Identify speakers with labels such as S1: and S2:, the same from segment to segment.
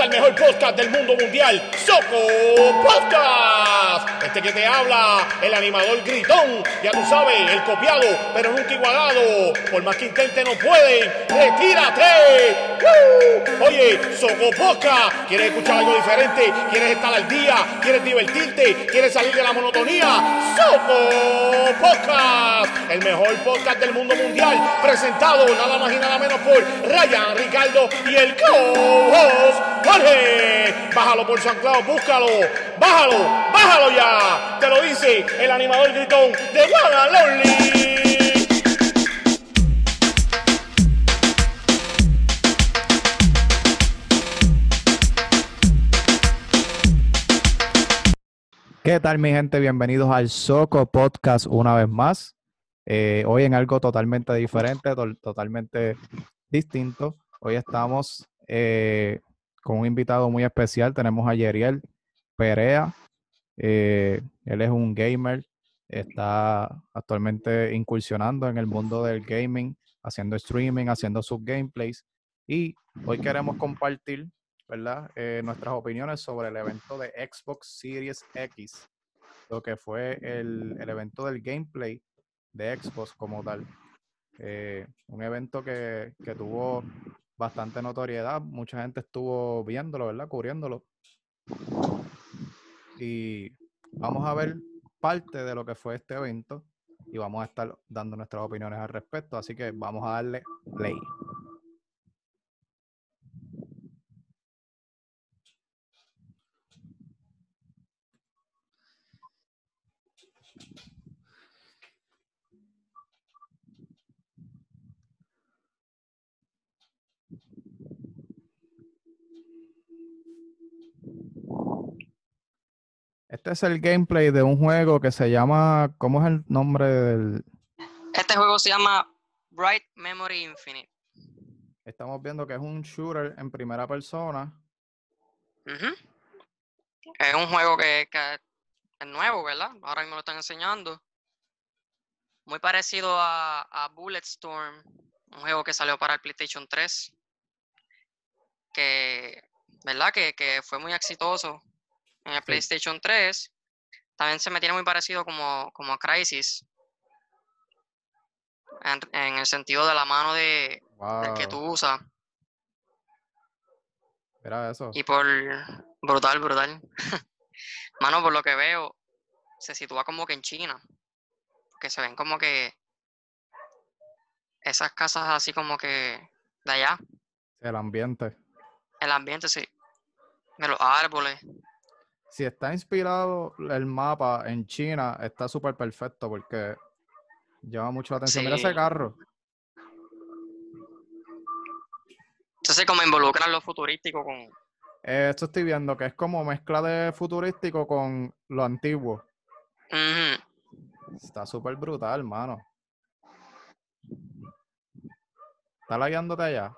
S1: al mejor podcast del mundo mundial, Soco Podcast. Este que te habla, el animador gritón, ya tú sabes, el copiado, pero nunca igualado. Por más que intente no pueden, retírate. ¡Woo! Oye, Soco Podcast, ¿quieres escuchar algo diferente? ¿Quieres estar al día? ¿Quieres divertirte? ¿Quieres salir de la monotonía? Soco Podcast, el mejor podcast del mundo mundial, presentado nada más y nada menos por Ryan, Ricardo y el co-host Bájalo por San Claudio, búscalo, bájalo, bájalo ya. Te lo dice el animador gritón de Lonely.
S2: ¿Qué tal mi gente? Bienvenidos al Soco Podcast una vez más. Eh, hoy en algo totalmente diferente, to- totalmente distinto. Hoy estamos eh, con un invitado muy especial. Tenemos a Yeriel Perea. Eh, él es un gamer. Está actualmente incursionando en el mundo del gaming, haciendo streaming, haciendo sus gameplays. Y hoy queremos compartir ¿verdad? Eh, nuestras opiniones sobre el evento de Xbox Series X, lo que fue el, el evento del gameplay de Xbox como tal. Eh, un evento que, que tuvo bastante notoriedad, mucha gente estuvo viéndolo, ¿verdad? Cubriéndolo. Y vamos a ver parte de lo que fue este evento y vamos a estar dando nuestras opiniones al respecto, así que vamos a darle play. Este es el gameplay de un juego que se llama, ¿cómo es el nombre del?
S3: Este juego se llama Bright Memory Infinite.
S2: Estamos viendo que es un shooter en primera persona.
S3: Ujú. Es un juego que, que es nuevo, ¿verdad? Ahora mismo lo están enseñando. Muy parecido a, a Bulletstorm, un juego que salió para el PlayStation 3. Que, ¿verdad? Que, que fue muy exitoso en el PlayStation 3. También se me tiene muy parecido como, como a Crisis. En, en el sentido de la mano de, del que
S2: Wow,
S3: tú usas.
S2: Mira eso.
S3: Y por brutal, brutal. Mano, por lo que veo, se sitúa como que en China. Que se ven como que esas casas así como que de allá.
S2: El ambiente.
S3: El ambiente, sí. De los árboles.
S2: Si está inspirado el mapa en China, está súper perfecto porque llama mucho la atención. Mira ese carro.
S3: Entonces, como involucran lo futurístico con.
S2: Eh, esto estoy viendo que es como mezcla de futurístico con lo antiguo. Está súper brutal, mano. ¿Está lagueándote allá?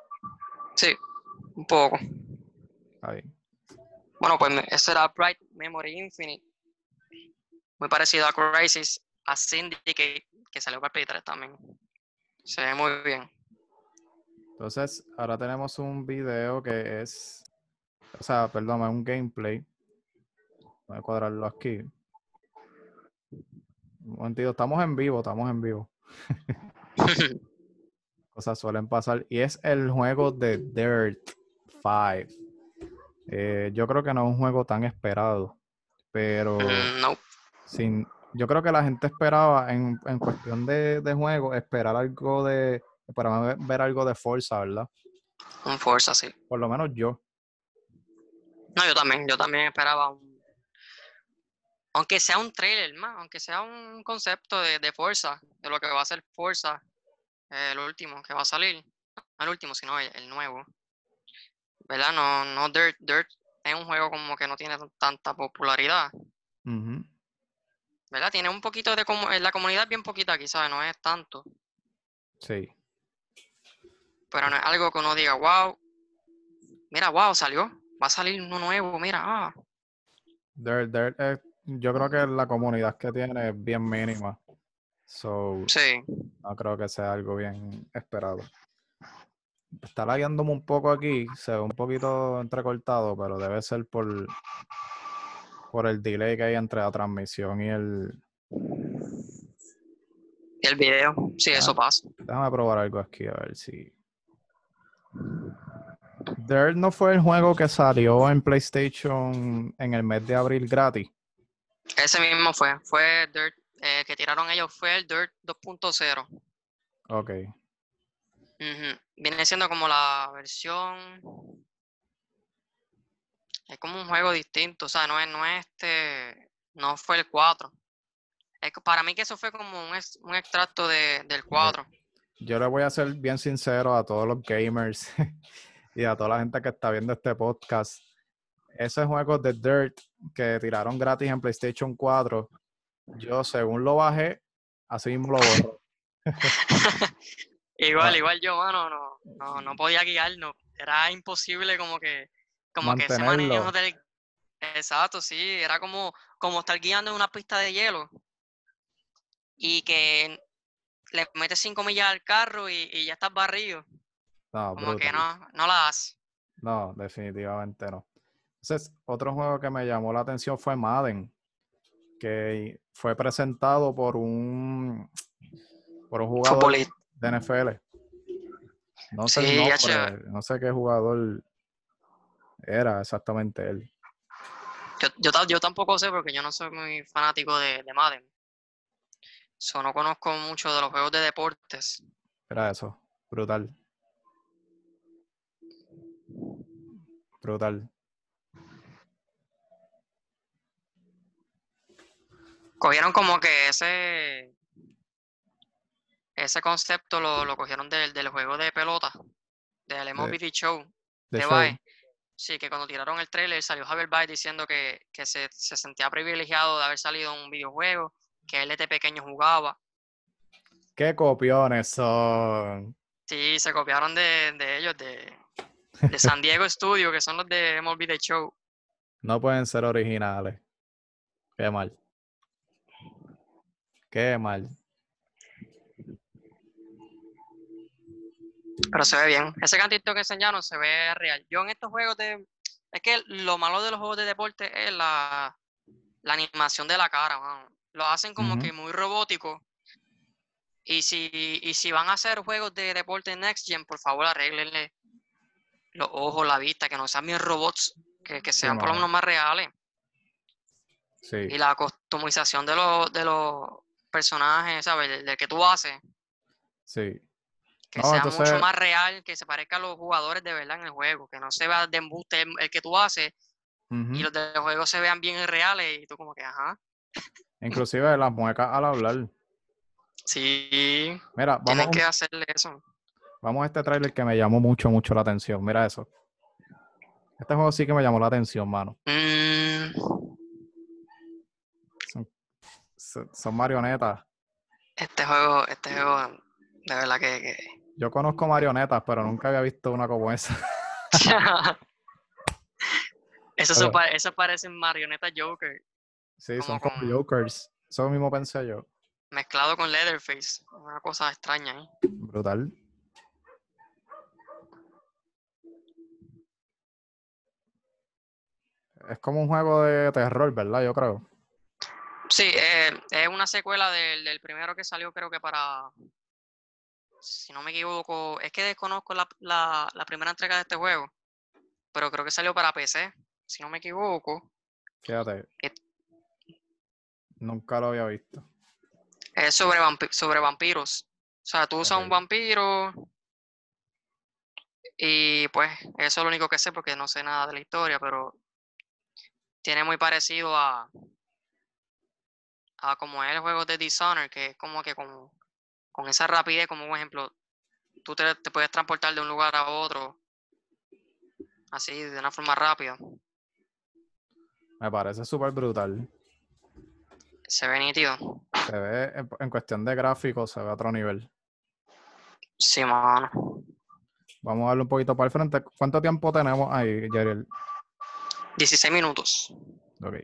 S3: Sí, un poco.
S2: Ahí.
S3: Bueno, pues ese era Bright Memory Infinite. Muy parecido a Crisis, a Syndicate, que salió para Play 3 también. Se ve muy bien.
S2: Entonces, ahora tenemos un video que es, o sea, perdón, es un gameplay. Voy a cuadrarlo aquí. Un momentito, estamos en vivo, estamos en vivo. Cosas suelen pasar. Y es el juego de Dirt 5. Eh, yo creo que no es un juego tan esperado, pero
S3: Mm, no.
S2: sin, yo creo que la gente esperaba en, en cuestión de, de juego, esperar algo de, para ver, ver algo de Forza, ¿verdad?
S3: Un Forza, sí.
S2: Por lo menos yo.
S3: No, yo también, yo también esperaba un. Aunque sea un trailer más, aunque sea un concepto de, de Forza, de lo que va a ser Forza, eh, el último que va a salir. No el último, sino el, el nuevo. ¿Verdad? No, no Dirt. Dirt es un juego como que no tiene tanta popularidad. ¿Verdad? Tiene un poquito de. eh, La comunidad es bien poquita, quizás, no es tanto.
S2: Sí.
S3: Pero no es algo que uno diga, wow. Mira, wow, salió. Va a salir uno nuevo, mira, ah.
S2: Dirt, Dirt, eh, yo creo que la comunidad que tiene es bien mínima. So,
S3: Sí.
S2: no creo que sea algo bien esperado. Está lagueándome un poco aquí, se ve un poquito entrecortado, pero debe ser por, por el delay que hay entre la transmisión y el...
S3: Y el video, sí, eso
S2: Ah.
S3: pasa.
S2: Déjame probar algo aquí, a ver si... Dirt no fue el juego que salió en PlayStation en el mes de abril gratis.
S3: Ese mismo fue, fue Dirt, eh, que tiraron ellos, fue el Dirt 2.0.
S2: Ok.
S3: Viene siendo como la versión. Es como un juego distinto, o sea, no es, no es este. No fue el 4. Es que para mí que eso fue como un, un extracto de, del 4.
S2: Yo le voy a ser bien sincero a todos los gamers y a toda la gente que está viendo este podcast. Ese juego de Dirt que tiraron gratis en PlayStation 4, yo según lo bajé, así mismo lo borro.
S3: Igual,
S2: Ah.
S3: igual yo, mano, no, no, no podía guiarnos. Era imposible como que, como que ese manejo
S2: Mantenerlo.
S3: del. Exacto, sí, era como, como estar guiando en una pista de hielo y que le metes 5 millas al carro y, y ya estás barrido.
S2: No,
S3: Como que no, no la haces.
S2: No, definitivamente no. Entonces, otro juego que me llamó la atención fue Madden, que fue presentado por un, por un jugador
S3: Futbolista.
S2: De NFL. No sé
S3: Sí,
S2: nombre, no sé qué jugador era exactamente él.
S3: Yo, yo, yo tampoco sé porque yo no soy muy fanático de, de Madden. So, no conozco mucho de los juegos de deportes.
S2: Era eso, brutal. Brutal.
S3: Cogieron como que ese ese concepto lo, lo cogieron del, del juego de pelota, del MLB Show
S2: De
S3: de. Baez. Sí, que cuando tiraron el trailer salió Javier Baez diciendo que, que se, se sentía privilegiado de haber salido en un videojuego, que él desde pequeño jugaba.
S2: ¿Qué copiones son?
S3: Sí, se copiaron de, de ellos, de, de San Diego Studio, que son los de MLB The Show.
S2: No pueden ser originales. Qué mal. Qué mal.
S3: Pero se ve bien. Ese cantito que enseñaron se ve real. Yo en estos juegos de... Es que lo malo de los juegos de deporte es la, la animación de la cara, mano. Lo hacen como que muy robótico. Y si, y si van a hacer juegos de deporte Next Gen, por favor arréglenle los ojos, la vista, que no sean bien robots, que, que sean por lo menos más reales.
S2: Sí,
S3: Y la customización de los, de los personajes, ¿sabes? Del, del que tú haces,
S2: sí.
S3: Que
S2: No,
S3: sea
S2: entonces-
S3: mucho más real, que se parezca a los jugadores de verdad en el juego, que no se vea de embuste el, el que tú haces y los del juego se vean bien reales y tú como que, ajá,
S2: Inclusive las muecas al hablar.
S3: sí,
S2: Mira, vamos, un-
S3: que hacerle eso.
S2: vamos a este tráiler que me llamó mucho, mucho la atención. Mira eso. Este juego sí que me llamó la atención, mano.
S3: Mm,
S2: Son, son marionetas.
S3: este juego, este juego, de verdad que... que-
S2: Yo conozco marionetas, pero nunca había visto una como esa.
S3: eso, se
S2: Pero-
S3: pa- eso parecen marionetas Joker
S2: Sí, son
S3: Como con-
S2: Jokers. Eso mismo pensé yo.
S3: mezclado con Leatherface, una cosa extraña ahí.
S2: Brutal. Es como un juego de terror, ¿verdad? Yo creo.
S3: Sí, eh, es una secuela del, del primero que salió, creo que para, si no me equivoco, es que desconozco la, la, la primera entrega de este juego, pero creo que salió para PC, si no me equivoco.
S2: Fíjate. Nunca lo había visto.
S3: Es sobre, vampi- sobre vampiros. O sea, tú usas un vampiro y pues eso es lo único que sé porque no sé nada de la historia, pero tiene muy parecido a, a como es el juego de Dishonored, que es como que con, con esa rapidez, como un ejemplo, tú te, te puedes transportar de un lugar a otro así, de una forma rápida.
S2: Me parece súper brutal.
S3: Se ve nítido.
S2: Se ve, en, en cuestión de gráficos, se ve a otro nivel.
S3: Sí, mano.
S2: Vamos a darle un poquito para el frente. ¿Cuánto tiempo tenemos ahí, Yariel?
S3: 16 minutos.
S2: Ok.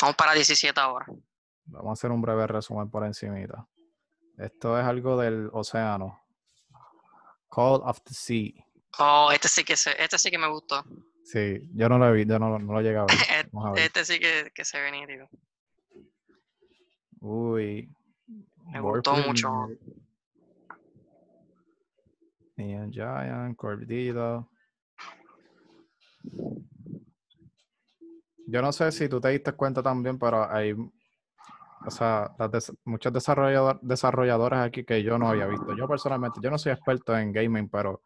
S3: Vamos para 17 ahora.
S2: Vamos a hacer un breve resumen por encimita. Esto es algo del océano. Call of the Sea.
S3: Oh, este sí que se, este sí que me gustó.
S2: Sí, yo no lo he visto, yo no, no lo he llegado a ver. Vamos a ver.
S3: Este sí que, que se ve nítido.
S2: Uy.
S3: Me gustó mucho.
S2: Neon Giant, Corbidito. Yo no sé si tú te diste cuenta también, pero hay o sea, las des- muchos desarrollador- desarrolladores aquí que yo no había visto. Yo personalmente, yo no soy experto en gaming, pero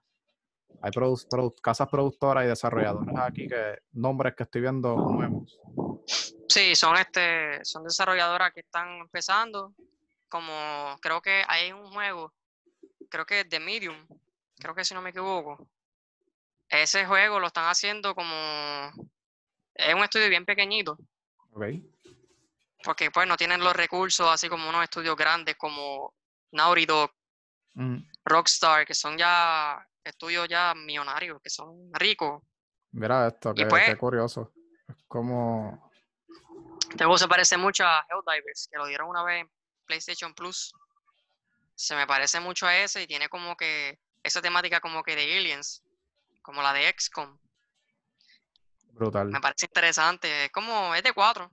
S2: hay produ- produ- casas productoras y desarrolladores aquí que nombres que estoy viendo nuevos.
S3: Sí, son este, son desarrolladoras que están empezando. Como creo que hay un juego, creo que es The Medium, creo que si no me equivoco. Ese juego lo están haciendo como es un estudio bien pequeñito,
S2: ¿Ok?
S3: Porque pues no tienen los recursos así como unos estudios grandes como Naughty Dog,
S2: Mm,
S3: Rockstar, que son ya estudios ya millonarios, que son ricos.
S2: Mira esto,
S3: Y
S2: qué,
S3: pues-
S2: qué curioso. Es como.
S3: Este juego se parece mucho a Helldivers, que lo dieron una vez en PlayStation Plus. Se me parece mucho a ese y tiene como que esa temática como que de aliens, como la de XCOM.
S2: Brutal.
S3: Me parece interesante. Es como, es de cuatro.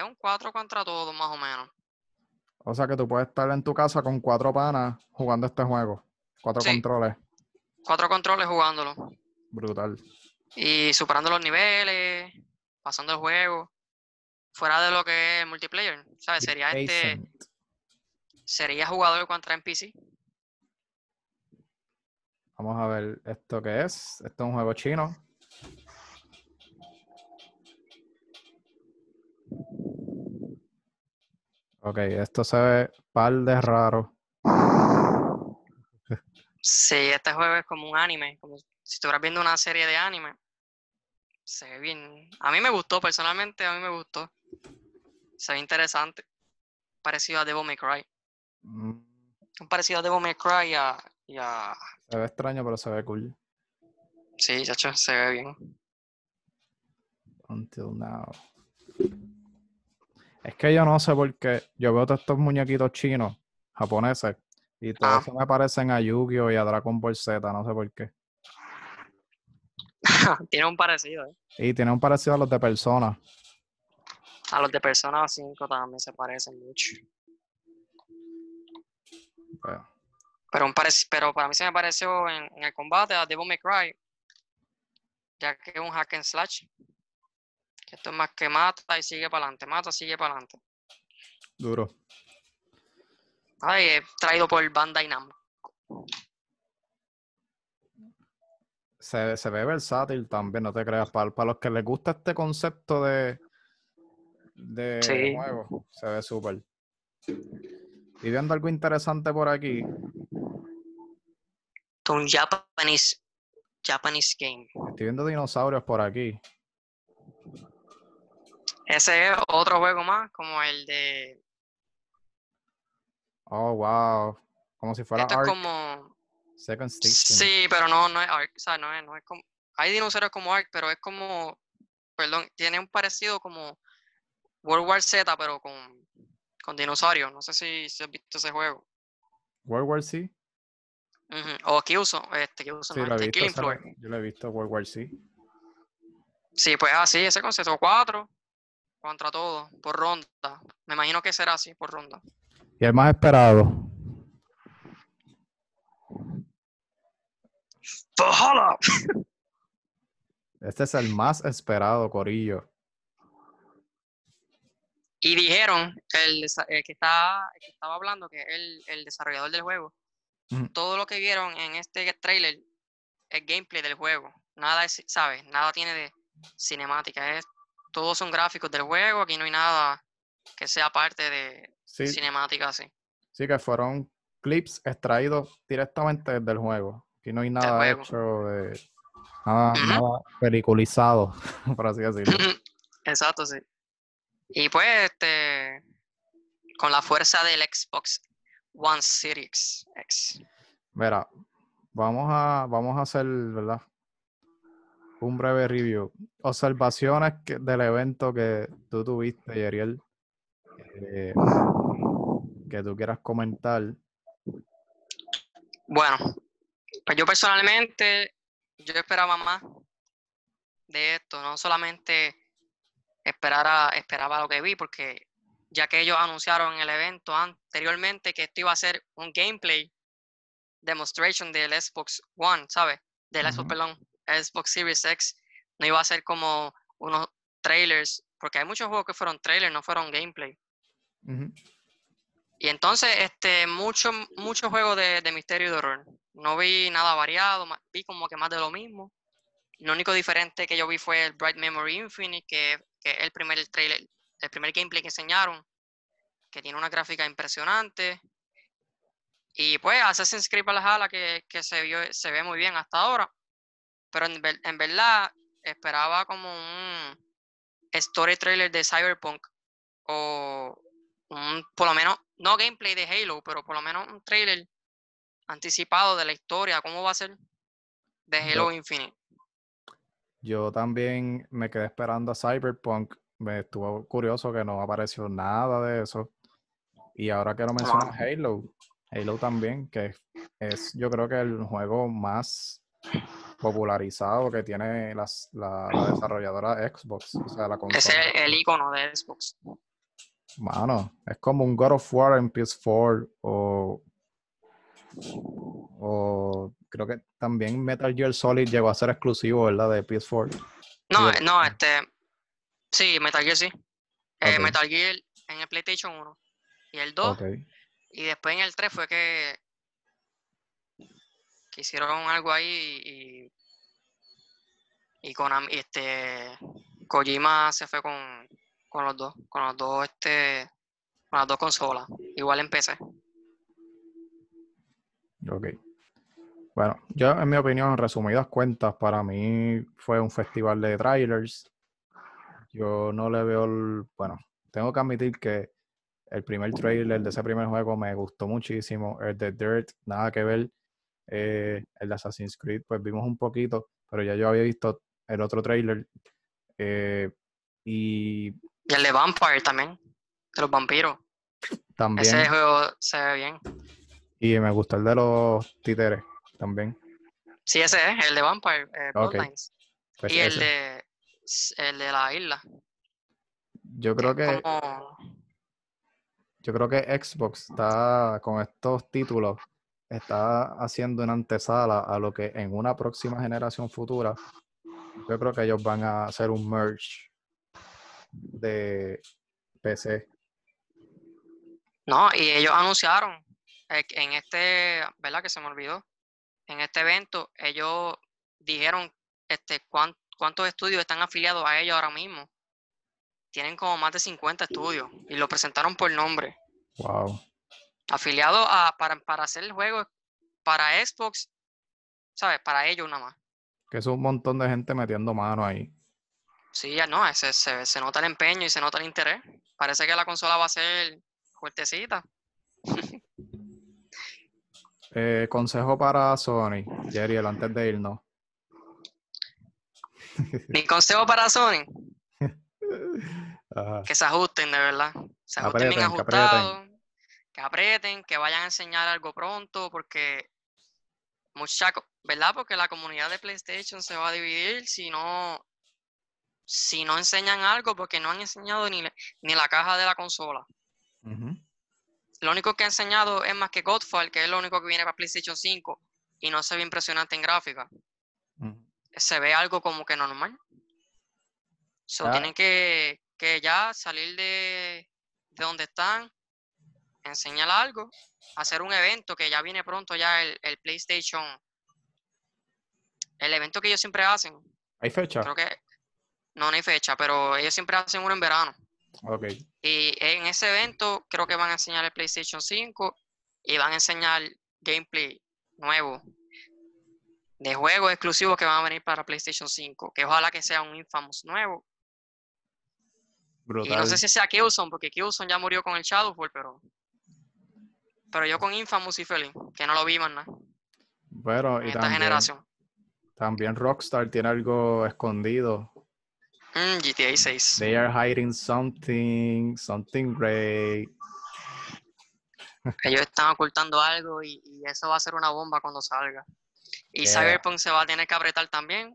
S3: Es un cuatro contra todos, más o menos.
S2: O sea que tú puedes estar en tu casa con cuatro panas jugando este juego. Cuatro
S3: Sí.
S2: controles.
S3: Cuatro controles jugándolo.
S2: Brutal.
S3: Y superando los niveles, pasando el juego. Fuera de lo que es el multiplayer. ¿Sabes? Sería este. Sería jugador contra NPC.
S2: Vamos a ver esto que es. Esto es un juego chino. Ok, esto se ve par de raro.
S3: Sí, este juego es como un anime, como si estuvieras viendo una serie de anime. Se ve bien. A mí me gustó, personalmente, a mí me gustó. Se ve interesante. Parecido a Devil May Cry.
S2: Mm,
S3: Un parecido a Devil May Cry y a. y a-
S2: Se ve extraño, pero se ve cool.
S3: Sí, chacho, se ve bien.
S2: Until now. Es que yo no sé por qué. Yo veo todos estos muñequitos chinos, japoneses, y todos
S3: Ah.
S2: se me parecen a Yu-Gi-Oh! y a Dragon Ball Z, no sé por qué.
S3: Tiene un parecido, ¿eh?
S2: Y tienen un parecido a los de Persona.
S3: A los de Persona 5 también se parecen mucho.
S2: Pero-
S3: Pero, un pero para mí se me pareció en, en el combate a Devil May Cry, ya que es un hack and slash. Que esto es más que mata y sigue para adelante, mata, sigue para adelante.
S2: Duro.
S3: Ay, es traído por Bandai Namco.
S2: Se, se ve versátil también, no te creas. Para, para los que les gusta este concepto de, de
S3: Sí.
S2: juego, se ve súper. Y viendo algo interesante por aquí,
S3: un Japanese, Japanese game.
S2: estoy viendo dinosaurios por aquí.
S3: Ese es otro juego más, como el de.
S2: Oh, wow. Como si fuera
S3: Esto es
S2: Ark
S3: como.
S2: Second Station.
S3: Sí, pero no, no es Ark. O sea, no es, no es como. Hay dinosaurios como Ark, pero es como. Perdón, tiene un parecido como World War Z, pero con, con dinosaurios. No sé si, si has visto ese juego.
S2: World War C.
S3: Ujú, O Killzone, este, Killzone,
S2: Sí,
S3: no, este,
S2: visto.
S3: Killing Floor.
S2: lo- yo lo he visto, World War C.
S3: Sí, pues así, ese concepto. Cuatro contra todo, por ronda. Me imagino que será así, por ronda.
S2: Y el más esperado. Este es el más esperado, Corillo.
S3: Y dijeron, el, el que, está, el que estaba hablando, que es el, el desarrollador del juego, todo lo que vieron en este trailer es gameplay del juego. Nada es, ¿sabes? Nada tiene de cinemática. Es, todos son gráficos del juego. Aquí no hay nada que sea parte de
S2: Sí,
S3: cinemática así.
S2: sí que fueron clips extraídos directamente del juego. Aquí no hay nada hecho de. Nada, nada peliculizado, por así decirlo.
S3: Exacto, sí. Y pues, este, con la fuerza del Xbox One Series X.
S2: Mira, vamos a, vamos a hacer, ¿verdad? Un breve review. Observaciones que- del evento que tú tuviste, Yeriel, eh, que tú quieras comentar.
S3: Bueno, pues yo personalmente yo esperaba más de esto, no solamente esperara, esperaba lo que vi, porque ya que ellos anunciaron en el evento anteriormente que esto iba a ser un gameplay demonstration del Xbox One, ¿sabes? Del Xbox,
S2: Ujú.
S3: perdón, Xbox Series X, no iba a ser como unos trailers, porque hay muchos juegos que fueron trailers, no fueron gameplay. Y entonces, este, mucho, mucho juego de, de misterio y de horror. No vi nada variado, vi como que más de lo mismo. Lo único diferente que yo vi fue el Bright Memory Infinite, que, que es el primer trailer, el primer gameplay que enseñaron, que tiene una gráfica impresionante. Y pues Assassin's Creed Valhalla, que, que se, vio, se ve muy bien hasta ahora. Pero en, ver- en verdad, esperaba como un story trailer de Cyberpunk o un, por lo menos, no gameplay de Halo, pero por lo menos un trailer anticipado de la historia, cómo va a ser de Halo
S2: Yo-
S3: Infinite.
S2: Yo también me quedé esperando a Cyberpunk. Me estuvo curioso que no apareció nada de eso. Y ahora que lo mencionas, Halo. Halo también, que es yo creo que el juego más popularizado que tiene las- la, la desarrolladora Xbox. O sea, la
S3: es el icono de Xbox.
S2: Mano, es como un God of War en PS4 o, o creo que también Metal Gear Solid llegó a ser exclusivo, ¿verdad? De PS4.
S3: No,
S2: de-
S3: eh, no, este. Sí, Metal Gear sí. Eh. Metal Gear en el PlayStation 1 y el 2.
S2: Ok.
S3: Y después en el 3 fue que, que hicieron algo ahí y, y Konami, este, Kojima se fue con, con los dos, con los dos, este, con las dos consolas, igual en PC.
S2: Ok. Bueno, yo en mi opinión, en resumidas cuentas, para mí fue un festival de trailers. Yo no le veo el... Bueno, tengo que admitir que el primer trailer de ese primer juego me gustó muchísimo. El de Dirt, nada que ver. Eh, el de Assassin's Creed, pues vimos un poquito, pero ya yo había visto el otro trailer. eh, y
S3: Y el de Vampire también, de los vampiros.
S2: también...
S3: Ese juego se ve bien.
S2: Y me gustó el de los títeres también.
S3: Sí, ese es, el de Vampire, eh,
S2: Ok,
S3: Bloodlines.
S2: Pues
S3: y el de, el de la isla.
S2: Yo creo que...
S3: Como,
S2: Yo creo que Xbox está con estos títulos, está haciendo una antesala a lo que en una próxima generación futura, yo creo que ellos van a hacer un merge de PC.
S3: No, y ellos anunciaron eh, en este, ¿verdad? Que se me olvidó. En este evento, ellos dijeron este, cuán- cuántos estudios están afiliados a ellos ahora mismo. Tienen como más de 50 estudios y lo presentaron por nombre.
S2: Wow.
S3: Afiliados a, para, para hacer el juego para Xbox, ¿sabes? Para ellos nada más.
S2: Que es un montón de gente metiendo mano ahí.
S3: Sí, ya no, ese- se, se nota el empeño y se nota el interés. Parece que la consola va a ser fuertecita.
S2: Eh, consejo para Sony, Jeriel, antes de irnos.
S3: Mi consejo para Sony,
S2: Ajá.
S3: que se ajusten de verdad. Se ajusten bien
S2: Aprieten,
S3: ajustados. Que aprieten, que vayan a enseñar algo pronto, porque mucha, ¿verdad? Porque la comunidad de PlayStation se va a dividir si no, si no enseñan algo, porque no han enseñado ni, la- ni la caja de la consola. Lo único que ha enseñado es más que Godfall, que es lo único que viene para PlayStation 5 y no se ve impresionante en gráfica. Se ve algo como que normal. So, tienen que, que ya salir de, de donde están, enseñar algo, hacer un evento que ya viene pronto ya el, el PlayStation. El evento que ellos siempre hacen,
S2: ¿Hay fecha?
S3: creo que no, no hay fecha, pero ellos siempre hacen uno en verano.
S2: Ok.
S3: Y en ese evento creo que van a enseñar el PlayStation 5 y van a enseñar gameplay nuevo de juegos exclusivos que van a venir para PlayStation 5. Que ojalá que sea un Infamous nuevo. Y no
S2: Brutal.
S3: sé si sea Killzone, porque Killzone ya murió con el Shadowfall, pero. Pero yo con Infamous y feliz, que no lo vi más nada
S2: Pero,
S3: en
S2: y
S3: esta
S2: también,
S3: generación.
S2: también Rockstar tiene algo escondido.
S3: Mm, GTA 6.
S2: They are hiding something, something great.
S3: Ellos están ocultando algo y, y eso va a ser una bomba cuando salga. Y
S2: Yeah.
S3: Cyberpunk se va a tener que apretar también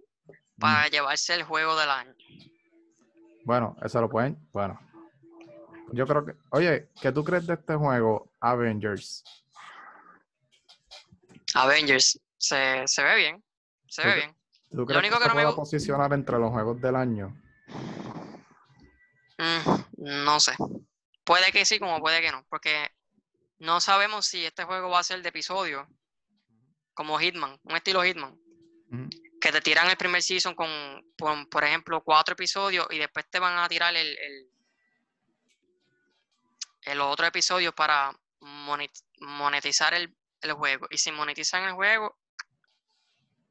S3: para llevarse el juego del año.
S2: Bueno, eso lo pueden. Bueno. Yo creo que. Oye, ¿qué tú crees de este juego, Avengers?
S3: Avengers se, se ve bien. Se ve bien.
S2: ¿Tú crees
S3: único
S2: que,
S3: que no me
S2: pueda
S3: gu-
S2: posicionar entre los juegos del año?
S3: Mm, no sé. Puede que sí, como puede que no. Porque no sabemos si este juego va a ser de episodio. Como Hitman, un estilo Hitman. Que te tiran el primer season con, por, por ejemplo, cuatro episodios y después te van a tirar el, el, el otro episodio para monetizar el, el juego. Y si monetizan el juego,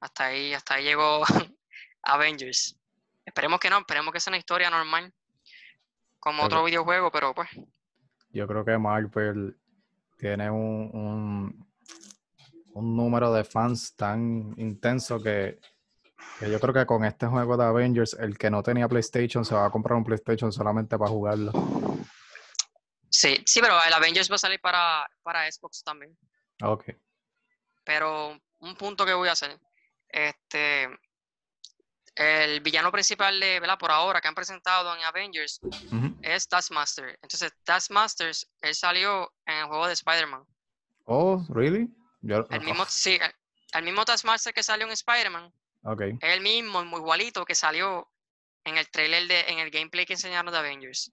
S3: hasta ahí, hasta ahí llegó Avengers. Esperemos que no, esperemos que sea una historia normal. Como otro videojuego, pero pues.
S2: Yo creo que Marvel tiene un, un, un número de fans tan intenso que, que yo creo que con este juego de Avengers, el que no tenía PlayStation se va a comprar un PlayStation solamente para jugarlo.
S3: Sí, sí, pero el Avengers va a salir para, para Xbox también.
S2: Ok.
S3: Pero un punto que voy a hacer. Este. El villano principal de, ¿verdad? Por ahora, que han presentado en Avengers es Taskmaster. Entonces, Taskmaster, él salió en el juego de Spider-Man.
S2: Oh, ¿really? Yo,
S3: El mismo, sí, el, el mismo Taskmaster que salió en Spider-Man
S2: Ok.
S3: es el mismo, muy igualito que salió en el trailer de, en el gameplay que enseñaron de Avengers.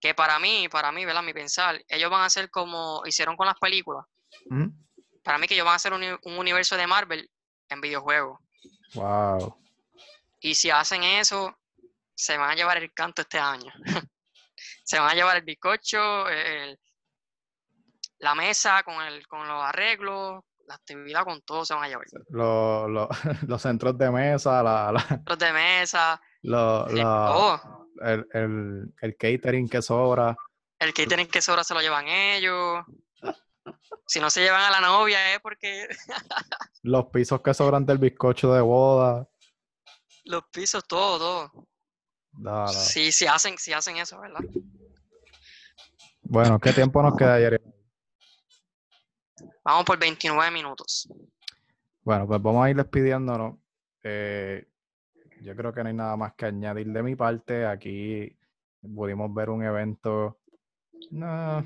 S3: Que para mí, para mí, ¿verdad? Mi pensar, ellos van a hacer como hicieron con las películas.
S2: Ujú.
S3: Para mí que ellos van a hacer un, un universo de Marvel en videojuegos.
S2: Wow.
S3: Y si hacen eso, se van a llevar el canto este año. se van a llevar el bizcocho, el- la mesa con, el, con los arreglos, la actividad con todo se van a llevar.
S2: Lo- lo- los centros de mesa, la, la-
S3: Los de mesa,
S2: lo-
S3: eh,
S2: la-. El, el- el catering que sobra.
S3: El tienen que sobra se lo llevan ellos. Si no se llevan a la novia es porque
S2: Los pisos que sobran del bizcocho de boda.
S3: los pisos, todo, todo. Sí, sí hacen, sí hacen eso, ¿verdad?
S2: Bueno, ¿qué tiempo nos queda, Jerry?
S3: Vamos por 29 minutos.
S2: Bueno, pues vamos a ir despidiéndonos. Eh, yo creo que no hay nada más que añadir de mi parte. Aquí pudimos ver un evento no,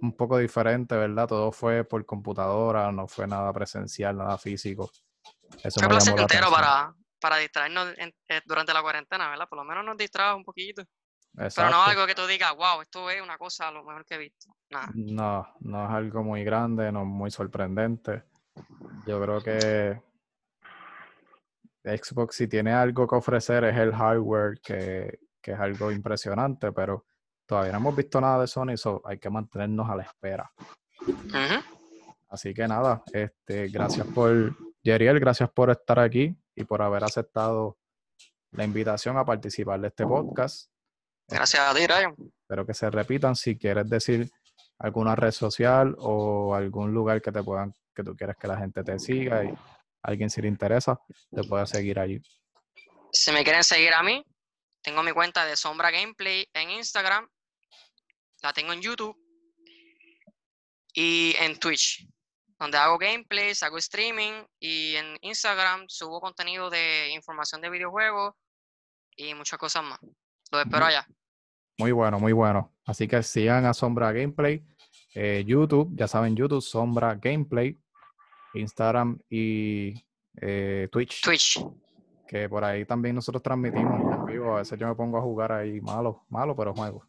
S2: un poco diferente, ¿verdad? Todo fue por computadora, no fue nada presencial, nada físico. Eso
S3: Fue placentero para, para distraernos en- eh, durante la cuarentena, ¿verdad? Por lo menos nos distrae un poquito. Pero no
S2: Exacto.
S3: algo que tú digas, wow, esto es una cosa a lo mejor que he visto. Nada.
S2: No, no es algo muy grande, no muy sorprendente. Yo creo que Xbox si tiene algo que ofrecer es el hardware, que, que es algo impresionante, pero todavía no hemos visto nada de Sony, so hay que mantenernos a la espera. Así que nada, este, gracias por, Yeriel, gracias por estar aquí y por haber aceptado la invitación a participar de este podcast.
S3: Gracias a ti, Ryan.
S2: Espero que se repitan. Si quieres decir alguna red social o algún lugar que te puedan, que tú quieras que la gente te siga y alguien si le interesa, te pueda seguir allí.
S3: Si me quieren seguir a mí, tengo mi cuenta de Sombra Gameplay en Instagram. La tengo en YouTube. Y en Twitch, donde hago gameplays, hago streaming. Y en Instagram subo contenido de información de videojuegos y muchas cosas más. Lo espero allá.
S2: Muy bueno, muy bueno. Así que sigan a Sombra Gameplay, eh, YouTube, ya saben, YouTube, Sombra Gameplay, Instagram y eh, Twitch,
S3: Twitch.
S2: que por ahí también nosotros transmitimos en vivo. A veces yo me pongo a jugar ahí malo, malo, pero juego.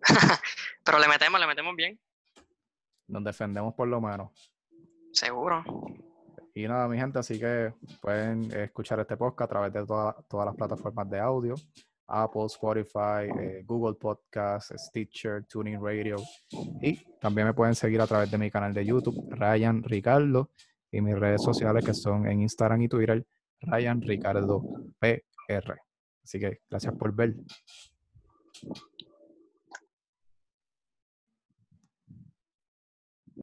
S3: Pero le metemos, le metemos bien.
S2: Nos defendemos por lo menos.
S3: Seguro.
S2: Y nada, mi gente, así que pueden escuchar este podcast a través de toda- todas las plataformas de audio. Apple, Spotify, eh, Google Podcast, Stitcher, Tuning Radio. Y también me pueden seguir a través de mi canal de YouTube, Ryan Ricardo, y mis redes sociales que son en Instagram y Twitter, Ryan Ricardo PR. Así que gracias por ver.